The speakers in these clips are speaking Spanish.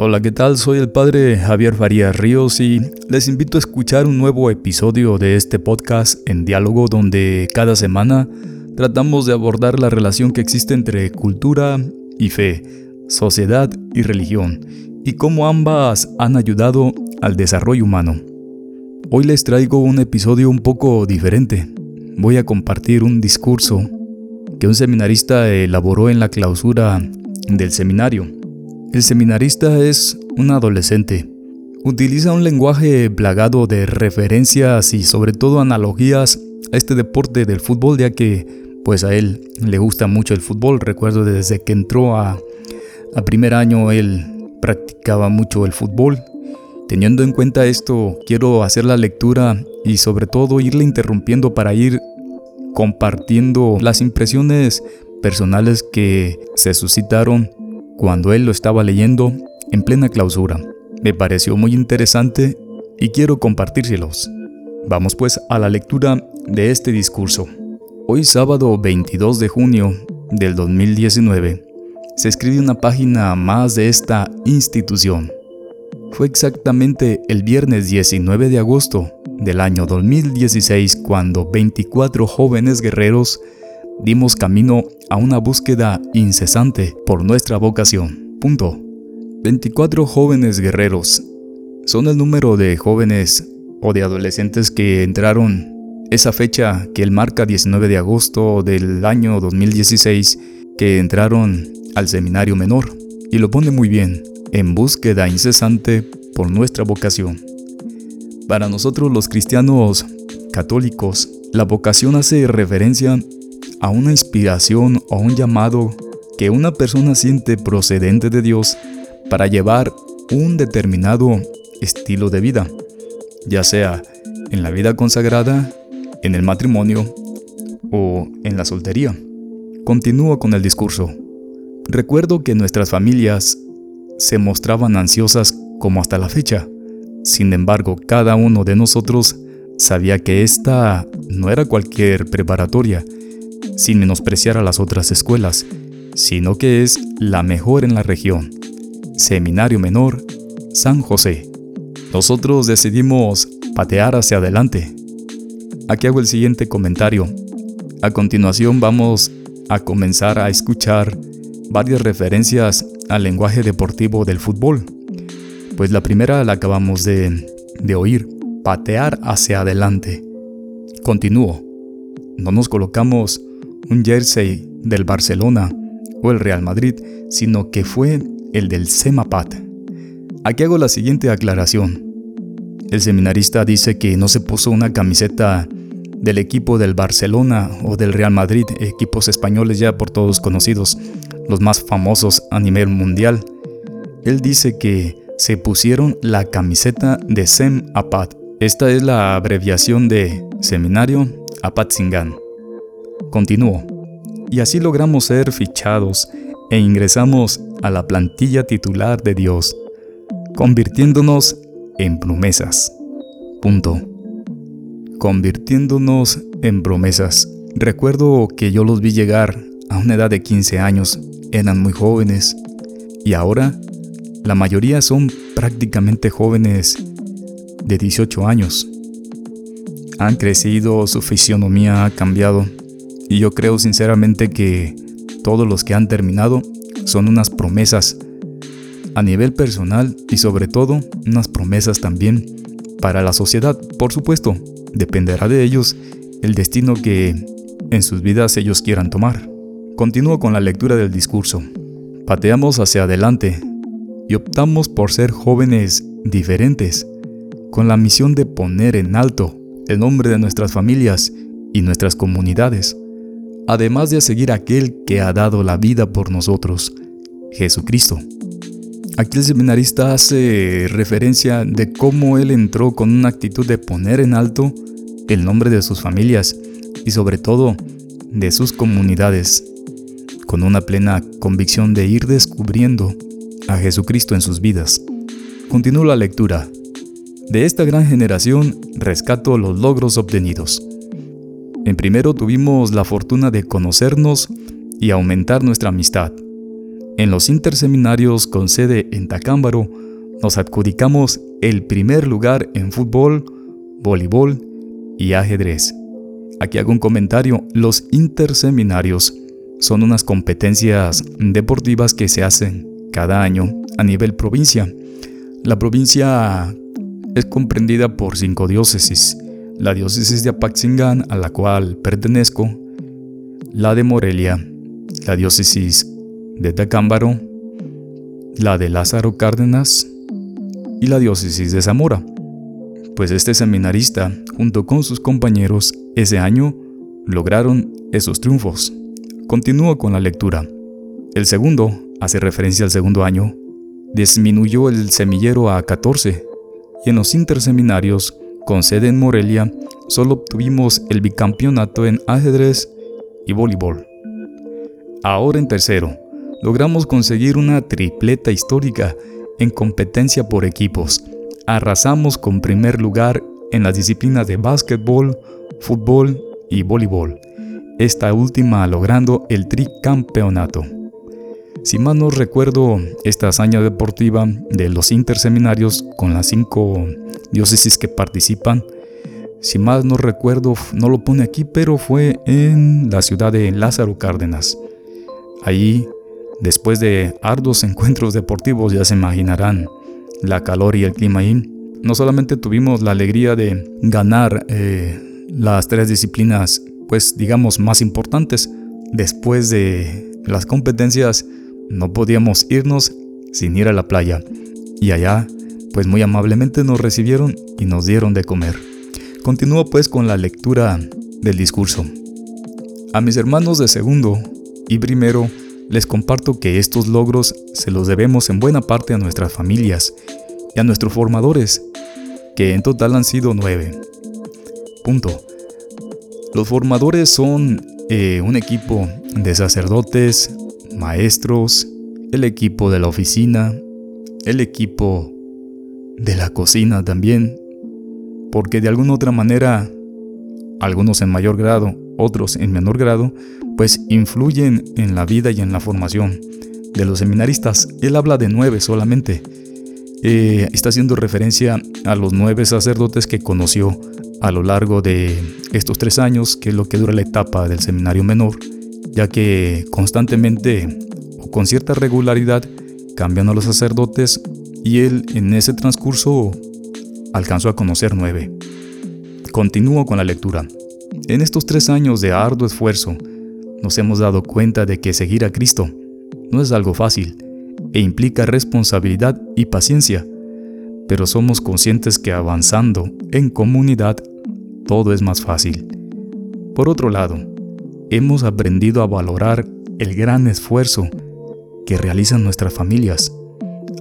Hola, ¿qué tal? Soy el padre Javier Farías Ríos y les invito a escuchar un nuevo episodio de este podcast en diálogo donde cada semana tratamos de abordar la relación que existe entre cultura y fe, sociedad y religión, y cómo ambas han ayudado al desarrollo humano. Hoy les traigo un episodio un poco diferente. Voy a compartir un discurso que un seminarista elaboró en la clausura del seminario. El seminarista es un adolescente. Utiliza un lenguaje plagado de referencias y sobre todo analogías a este deporte del fútbol ya que pues a él le gusta mucho el fútbol. Recuerdo desde que entró a, a primer año él practicaba mucho el fútbol. Teniendo en cuenta esto, quiero hacer la lectura y sobre todo irle interrumpiendo para ir compartiendo las impresiones personales que se suscitaron cuando él lo estaba leyendo en plena clausura. Me pareció muy interesante y quiero compartírselos. Vamos pues a la lectura de este discurso. Hoy sábado 22 de junio del 2019 se escribe una página más de esta institución. Fue exactamente el viernes 19 de agosto del año 2016 cuando 24 jóvenes guerreros dimos camino a una búsqueda incesante por nuestra vocación. Punto. 24 jóvenes guerreros son el número de jóvenes o de adolescentes que entraron esa fecha que él marca 19 de agosto del año 2016 que entraron al seminario menor y lo pone muy bien, en búsqueda incesante por nuestra vocación. Para nosotros los cristianos católicos, la vocación hace referencia a una inspiración o un llamado que una persona siente procedente de Dios para llevar un determinado estilo de vida, ya sea en la vida consagrada, en el matrimonio o en la soltería. Continúo con el discurso. Recuerdo que nuestras familias se mostraban ansiosas como hasta la fecha. Sin embargo, cada uno de nosotros sabía que esta no era cualquier preparatoria, sin menospreciar a las otras escuelas, sino que es la mejor en la región. Seminario Menor, San José. Nosotros decidimos patear hacia adelante. Aquí hago el siguiente comentario. A continuación vamos a comenzar a escuchar varias referencias al lenguaje deportivo del fútbol. Pues la primera la acabamos de, de oír, patear hacia adelante. Continúo. No nos colocamos un jersey del Barcelona o el Real Madrid, sino que fue el del Semapat. Aquí hago la siguiente aclaración. El seminarista dice que no se puso una camiseta del equipo del Barcelona o del Real Madrid, equipos españoles ya por todos conocidos, los más famosos a nivel mundial. Él dice que se pusieron la camiseta de Sem Apat. Esta es la abreviación de Seminario Apatzingan. Continúo. Y así logramos ser fichados e ingresamos a la plantilla titular de Dios, convirtiéndonos en promesas. Punto. Convirtiéndonos en promesas. Recuerdo que yo los vi llegar a una edad de 15 años, eran muy jóvenes, y ahora la mayoría son prácticamente jóvenes de 18 años. Han crecido, su fisionomía ha cambiado y yo creo sinceramente que todos los que han terminado son unas promesas a nivel personal y sobre todo unas promesas también para la sociedad. Por supuesto, dependerá de ellos el destino que en sus vidas ellos quieran tomar. Continúo con la lectura del discurso. Pateamos hacia adelante y optamos por ser jóvenes diferentes, con la misión de poner en alto el nombre de nuestras familias y nuestras comunidades además de seguir aquel que ha dado la vida por nosotros, Jesucristo. Aquí el seminarista hace referencia de cómo él entró con una actitud de poner en alto el nombre de sus familias y sobre todo de sus comunidades, con una plena convicción de ir descubriendo a Jesucristo en sus vidas. Continúo la lectura. De esta gran generación rescato los logros obtenidos. Primero tuvimos la fortuna de conocernos y aumentar nuestra amistad. En los interseminarios con sede en Tacámbaro, nos adjudicamos el primer lugar en fútbol, voleibol y ajedrez. Aquí hago un comentario, los interseminarios son unas competencias deportivas que se hacen cada año a nivel provincia. La provincia es comprendida por cinco diócesis. La diócesis de Apaxingán, a la cual pertenezco, la de Morelia, la diócesis de Tacámbaro, la de Lázaro Cárdenas y la diócesis de Zamora. Pues este seminarista, junto con sus compañeros, ese año lograron esos triunfos. Continúo con la lectura. El segundo, hace referencia al segundo año, disminuyó el semillero a 14 y en los interseminarios con sede en Morelia solo obtuvimos el bicampeonato en ajedrez y voleibol. Ahora en tercero, logramos conseguir una tripleta histórica en competencia por equipos. Arrasamos con primer lugar en las disciplinas de básquetbol, fútbol y voleibol, esta última logrando el tricampeonato. Si mal no recuerdo, esta hazaña deportiva de los interseminarios con las cinco diócesis que participan, si mal no recuerdo, no lo pone aquí, pero fue en la ciudad de Lázaro Cárdenas. Allí, después de arduos encuentros deportivos, ya se imaginarán la calor y el clima ahí, no solamente tuvimos la alegría de ganar eh, las tres disciplinas, pues digamos, más importantes, después de las competencias no podíamos irnos sin ir a la playa. Y allá, pues muy amablemente nos recibieron y nos dieron de comer. Continúo pues con la lectura del discurso. A mis hermanos de segundo y primero les comparto que estos logros se los debemos en buena parte a nuestras familias y a nuestros formadores, que en total han sido nueve. Punto. Los formadores son eh, un equipo de sacerdotes, maestros, el equipo de la oficina, el equipo de la cocina también, porque de alguna otra manera, algunos en mayor grado, otros en menor grado, pues influyen en la vida y en la formación de los seminaristas. Él habla de nueve solamente. Eh, está haciendo referencia a los nueve sacerdotes que conoció a lo largo de estos tres años, que es lo que dura la etapa del seminario menor ya que constantemente o con cierta regularidad cambian a los sacerdotes y él en ese transcurso alcanzó a conocer nueve. Continúo con la lectura. En estos tres años de arduo esfuerzo, nos hemos dado cuenta de que seguir a Cristo no es algo fácil e implica responsabilidad y paciencia, pero somos conscientes que avanzando en comunidad todo es más fácil. Por otro lado, hemos aprendido a valorar el gran esfuerzo que realizan nuestras familias,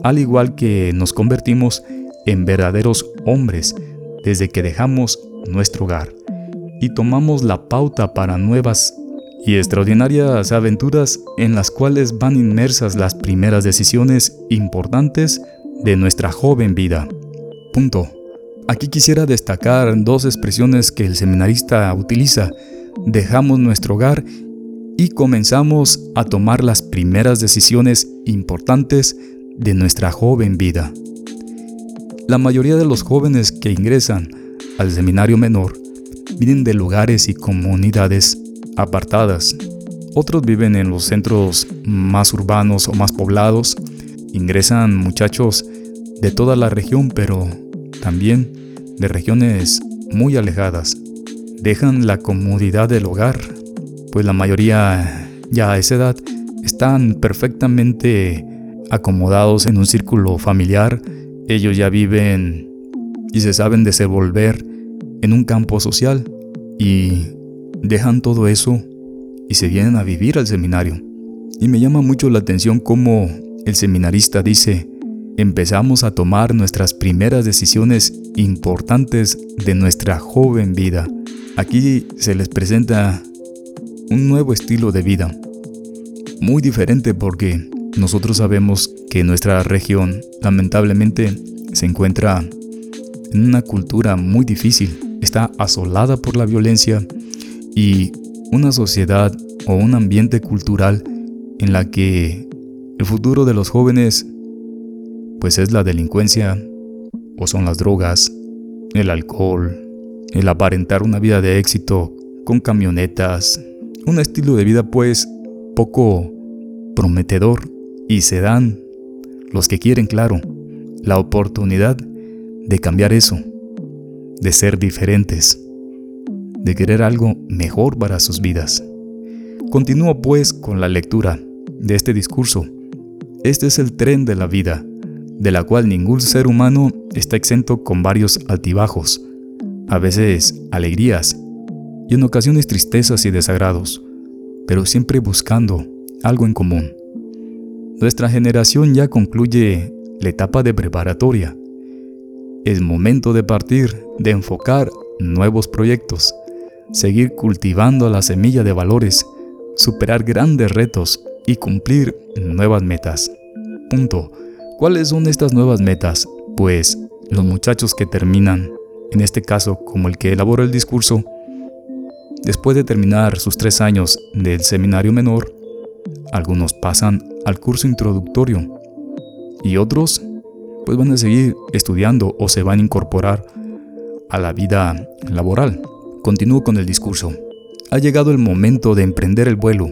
al igual que nos convertimos en verdaderos hombres desde que dejamos nuestro hogar y tomamos la pauta para nuevas y extraordinarias aventuras en las cuales van inmersas las primeras decisiones importantes de nuestra joven vida. Punto. Aquí quisiera destacar dos expresiones que el seminarista utiliza dejamos nuestro hogar y comenzamos a tomar las primeras decisiones importantes de nuestra joven vida. La mayoría de los jóvenes que ingresan al seminario menor vienen de lugares y comunidades apartadas. Otros viven en los centros más urbanos o más poblados. Ingresan muchachos de toda la región, pero también de regiones muy alejadas dejan la comodidad del hogar, pues la mayoría ya a esa edad están perfectamente acomodados en un círculo familiar, ellos ya viven y se saben desenvolver en un campo social y dejan todo eso y se vienen a vivir al seminario. Y me llama mucho la atención cómo el seminarista dice, empezamos a tomar nuestras primeras decisiones importantes de nuestra joven vida. Aquí se les presenta un nuevo estilo de vida, muy diferente porque nosotros sabemos que nuestra región lamentablemente se encuentra en una cultura muy difícil, está asolada por la violencia y una sociedad o un ambiente cultural en la que El futuro de los jóvenes, pues es la delincuencia, o son las drogas, el alcohol, el aparentar una vida de éxito con camionetas, un estilo de vida pues poco prometedor y se dan los que quieren, claro, la oportunidad de cambiar eso, de ser diferentes, de querer algo mejor para sus vidas. Continúo pues con la lectura de este discurso. Este es el tren de la vida, de la cual ningún ser humano está exento con varios altibajos, a veces alegrías y en ocasiones tristezas y desagrados, pero siempre buscando algo en común. Nuestra generación ya concluye la etapa de preparatoria. Es momento de partir, de enfocar nuevos proyectos, seguir cultivando la semilla de valores, superar grandes retos y cumplir nuevas metas. Punto. ¿Cuáles son estas nuevas metas? Pues los muchachos que terminan, en este caso como el que elabora el discurso, después de terminar sus tres años del seminario menor, algunos pasan al curso introductorio y otros pues van a seguir estudiando o se van a incorporar a la vida laboral. Continúo con el discurso. Ha llegado el momento de emprender el vuelo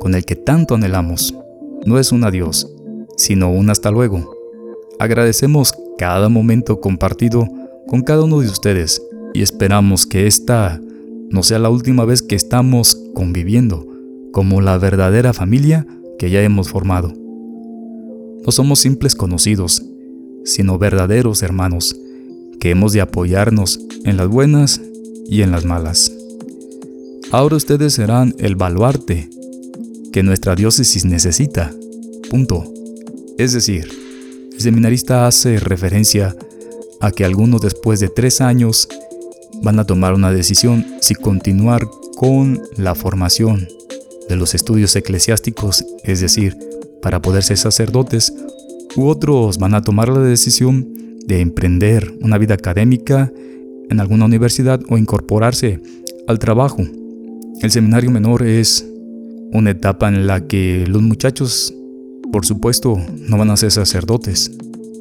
con el que tanto anhelamos. No es un adiós, sino un hasta luego. Agradecemos cada momento compartido con cada uno de ustedes y esperamos que esta no sea la última vez que estamos conviviendo como la verdadera familia que ya hemos formado. No somos simples conocidos, sino verdaderos hermanos, que hemos de apoyarnos en las buenas y en las malas. Ahora ustedes serán el baluarte que nuestra diócesis necesita. Punto. Es decir, el seminarista hace referencia a que algunos después de tres años van a tomar una decisión si continuar con la formación de los estudios eclesiásticos, es decir, para poder ser sacerdotes, u otros van a tomar la decisión de emprender una vida académica en alguna universidad o incorporarse al trabajo. El seminario menor es una etapa en la que los muchachos, por supuesto, no van a ser sacerdotes.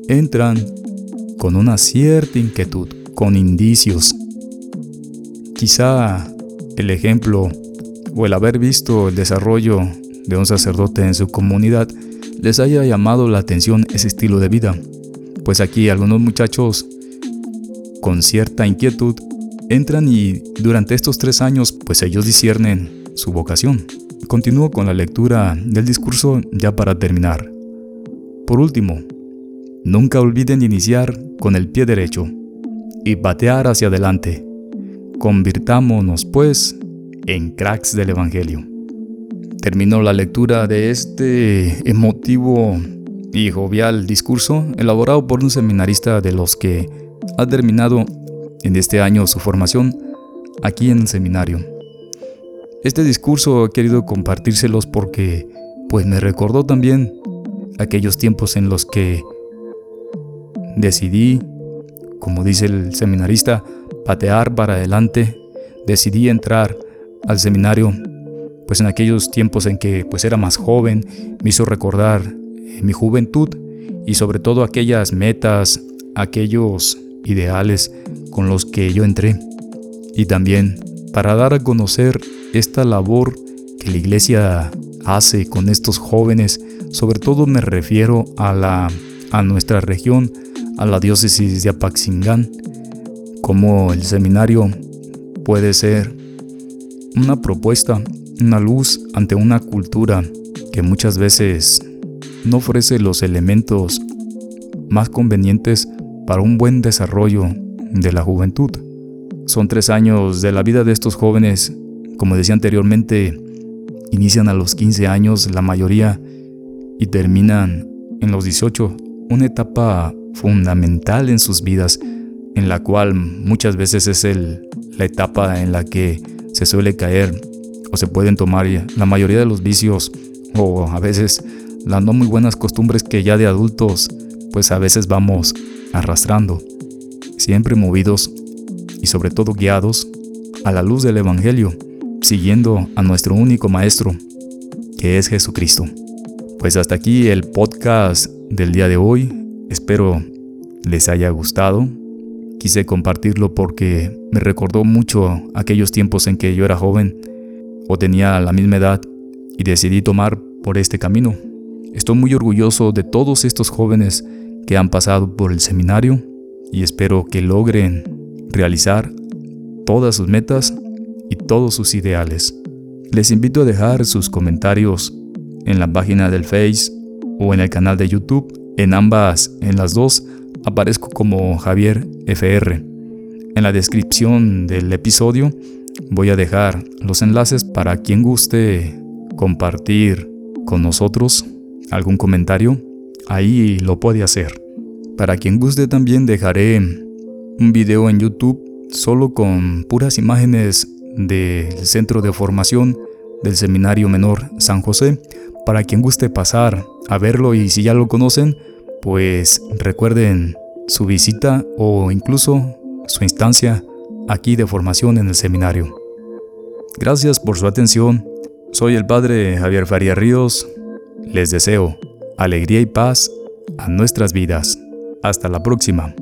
Entran con una cierta inquietud, con indicios. Quizá el ejemplo o el haber visto el desarrollo de un sacerdote en su comunidad les haya llamado la atención ese estilo de vida, pues aquí algunos muchachos con cierta inquietud entran y durante estos tres años pues ellos disciernen su vocación. Continúo con la lectura del discurso ya para terminar. Por último, nunca olviden iniciar con el pie derecho y batear hacia adelante. Convirtámonos pues en cracks del Evangelio. Terminó la lectura de este emotivo y jovial discurso elaborado por un seminarista de los que ha terminado en este año su formación aquí en el seminario. Este discurso he querido compartírselos porque pues me recordó también aquellos tiempos en los que decidí, como dice el seminarista, patear para adelante, decidí entrar al seminario, pues en aquellos tiempos en que pues era más joven, me hizo recordar eh, mi juventud y sobre todo aquellas metas, aquellos ideales con los que yo entré. Y también para dar a conocer esta labor que la iglesia hace con estos jóvenes, sobre todo me refiero a, la, a nuestra región, a la diócesis de Apaxingán, como el seminario puede ser una propuesta, una luz ante una cultura que muchas veces no ofrece los elementos más convenientes para un buen desarrollo de la juventud. Son tres años de la vida de estos jóvenes, como decía anteriormente, inician a los 15 años la mayoría y terminan en los 18, una etapa fundamental en sus vidas, en la cual muchas veces es el, la etapa en la que se suele caer o se pueden tomar la mayoría de los vicios o a veces las no muy buenas costumbres que ya de adultos pues a veces vamos arrastrando, siempre movidos y sobre todo guiados a la luz del Evangelio, siguiendo a nuestro único Maestro, que es Jesucristo. Pues hasta aquí el podcast del día de hoy. Espero les haya gustado. Quise compartirlo porque me recordó mucho aquellos tiempos en que yo era joven o tenía la misma edad y decidí tomar por este camino. Estoy muy orgulloso de todos estos jóvenes que han pasado por el seminario y espero que logren realizar todas sus metas y todos sus ideales. Les invito a dejar sus comentarios en la página del Face o en el canal de YouTube. En ambas, en las dos, aparezco como Javier FR. En la descripción del episodio voy a dejar los enlaces para quien guste compartir con nosotros algún comentario. Ahí lo puede hacer. Para quien guste también dejaré un video en YouTube solo con puras imágenes del centro de formación del Seminario Menor San José. Para quien guste pasar a verlo y si ya lo conocen, pues recuerden su visita o incluso su instancia aquí de formación en el seminario. Gracias por su atención. Soy el Padre Javier Faría Ríos. Les deseo alegría y paz a nuestras vidas. Hasta la próxima.